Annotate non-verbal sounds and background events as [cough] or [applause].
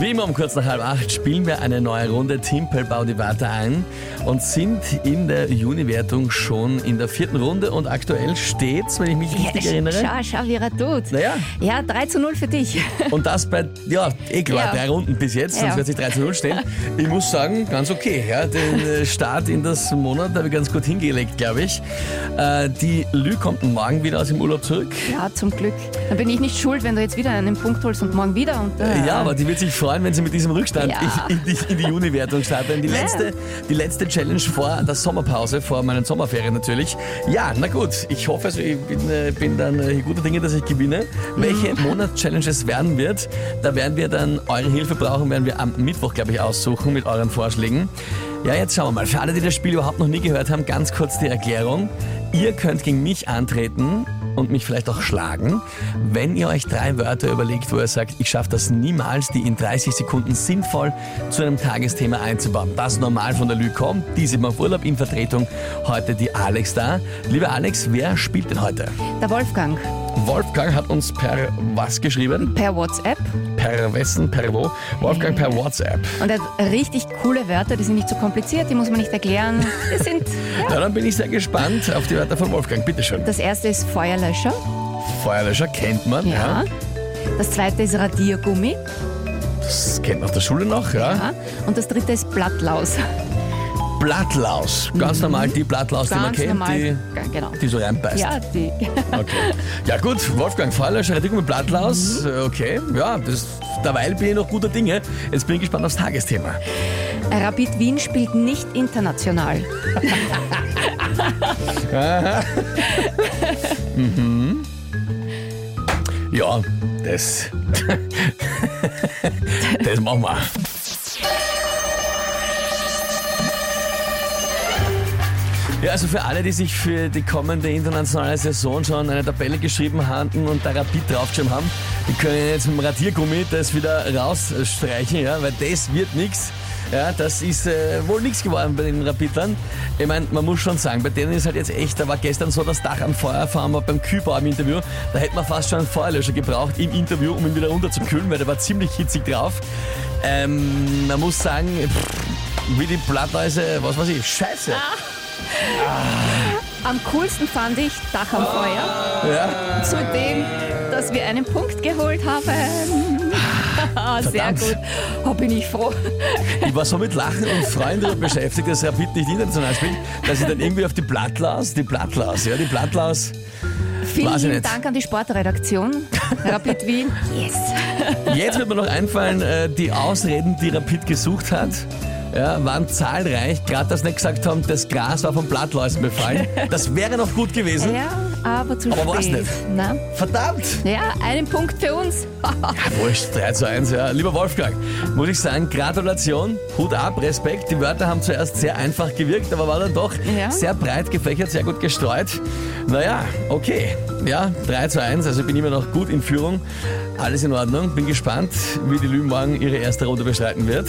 Wie immer um kurz nach halb acht spielen wir eine neue Runde Timpel Bau die Warte ein und sind in der Juni-Wertung schon in der vierten Runde und aktuell steht's, wenn ich mich richtig Ja, erinnere. Schau, schau, wie er tut. Naja. Ja, 3 zu 0 für dich. Und das bei, ja, eh klar, Ja. drei Runden bis jetzt, sonst Ja. wird sich 3 zu 0 stehen. Ich muss sagen, ganz okay. Ja, den äh, Start in das Monat habe ich ganz gut hingelegt, glaube ich. Äh, die Lü kommt morgen wieder aus dem Urlaub zurück. Ja, zum Glück. Dann bin ich nicht schuld, wenn du jetzt wieder einen Punkt holst und morgen wieder. Und, äh, Ja, aber die wird sich freuen, wenn sie mit diesem Rückstand Ja. in, in die, in die Juni-Wertung starten. Die letzte, die letzte Challenge vor der Sommerpause, vor meinen Sommerferien natürlich. Ja, na gut, ich hoffe, also ich bin, äh, bin dann äh, guter Dinge, dass ich gewinne. Welche Monats-Challenges werden wird, da werden wir dann eure Hilfe brauchen, werden wir am Mittwoch, glaube ich, aussuchen mit euren Vorschlägen. Ja, jetzt schauen wir mal. Für alle, die das Spiel überhaupt noch nie gehört haben, ganz kurz die Erklärung. Ihr könnt gegen mich antreten und mich vielleicht auch schlagen, wenn ihr euch drei Wörter überlegt, wo ihr sagt, ich schaffe das niemals, die in 30 Sekunden sinnvoll zu einem Tagesthema einzubauen. Das normal von der Lü kommt, die sind auf Urlaub in Vertretung, heute die Alex da. Lieber Alex, wer spielt denn heute? Der Wolfgang Wolfgang hat uns per was geschrieben? per WhatsApp Per wessen, per wo? Wolfgang per WhatsApp. und er hat richtig coole Wörter, die sind nicht so kompliziert, die muss man nicht erklären. Die sind, [laughs] ja. Na, dann bin ich sehr gespannt auf die Wörter von Wolfgang. Bitte schön. Das erste ist Feuerlöscher. Feuerlöscher kennt man, ja. Ja. Das zweite ist Radiergummi. Das kennt man aus der Schule noch, ja. Ja. Und das dritte ist Blattlaus. Blattlaus. Ganz normal die Blattlaus, die man Mhm. Ganz kennt, normal. die, genau. die so reinbeißt. Ja, die. [laughs] Okay. Ja gut, Wolfgang Feuerlöscher, Rettung mit Blattlaus. Mhm. Okay, ja, das, derweil bin ich noch guter Dinge. Jetzt bin ich gespannt aufs Tagesthema. Rapid Wien spielt nicht international. [laughs] Ja, das... [laughs] das machen wir. Ja, also für alle, die sich für die kommende internationale Saison schon eine Tabelle geschrieben hatten und da Rapid draufgeschrieben haben, die können jetzt mit dem Radiergummi das wieder rausstreichen, ja, weil das wird nichts. Ja, das ist äh, wohl nichts geworden bei den Rapidlern. Ich meine, man muss schon sagen, bei denen ist halt jetzt echt, da war gestern so das Dach am Feuer, fahren wir beim Kühlbau im Interview, da hätte man fast schon einen Feuerlöscher gebraucht im Interview, um ihn wieder runterzukühlen, weil der war ziemlich hitzig drauf. Ähm, man muss sagen, pff, wie die Blattläuse, was weiß ich, scheiße. Am coolsten fand ich Dach am Feuer. Ja. Zudem, dass wir einen Punkt geholt haben. [laughs] Sehr Verdammt. gut. Oh, bin ich froh. Ich war so mit Lachen und Freuen darüber beschäftigt, dass Rapid nicht international spielt, dass ich dann irgendwie auf die Blattlaus, die Blattlaus, ja, die Blattlaus. Vielen lieben. Dank an die Sportredaktion. Rapid Wien. Yes. Jetzt wird mir noch einfallen, äh, die Ausreden, die Rapid gesucht hat, ja, waren zahlreich. Gerade, dass sie nicht gesagt haben, das Gras war von Blattläusen befallen. [laughs] Das wäre noch gut gewesen. Ja, aber zu Aber spät. nicht. Na? Verdammt! Ja, einen Punkt für uns. [laughs] Ja, wurscht, 3 zu 1, ja. Lieber Wolfgang, muss ich sagen, Gratulation, Hut ab, Respekt. Die Wörter haben zuerst sehr einfach gewirkt, aber war dann doch Ja. sehr breit gefächert, sehr gut gestreut. Naja, okay. Ja, 3 zu 1, also bin immer noch gut in Führung. Alles in Ordnung. Bin gespannt, wie die Lü morgen ihre erste Runde bestreiten wird.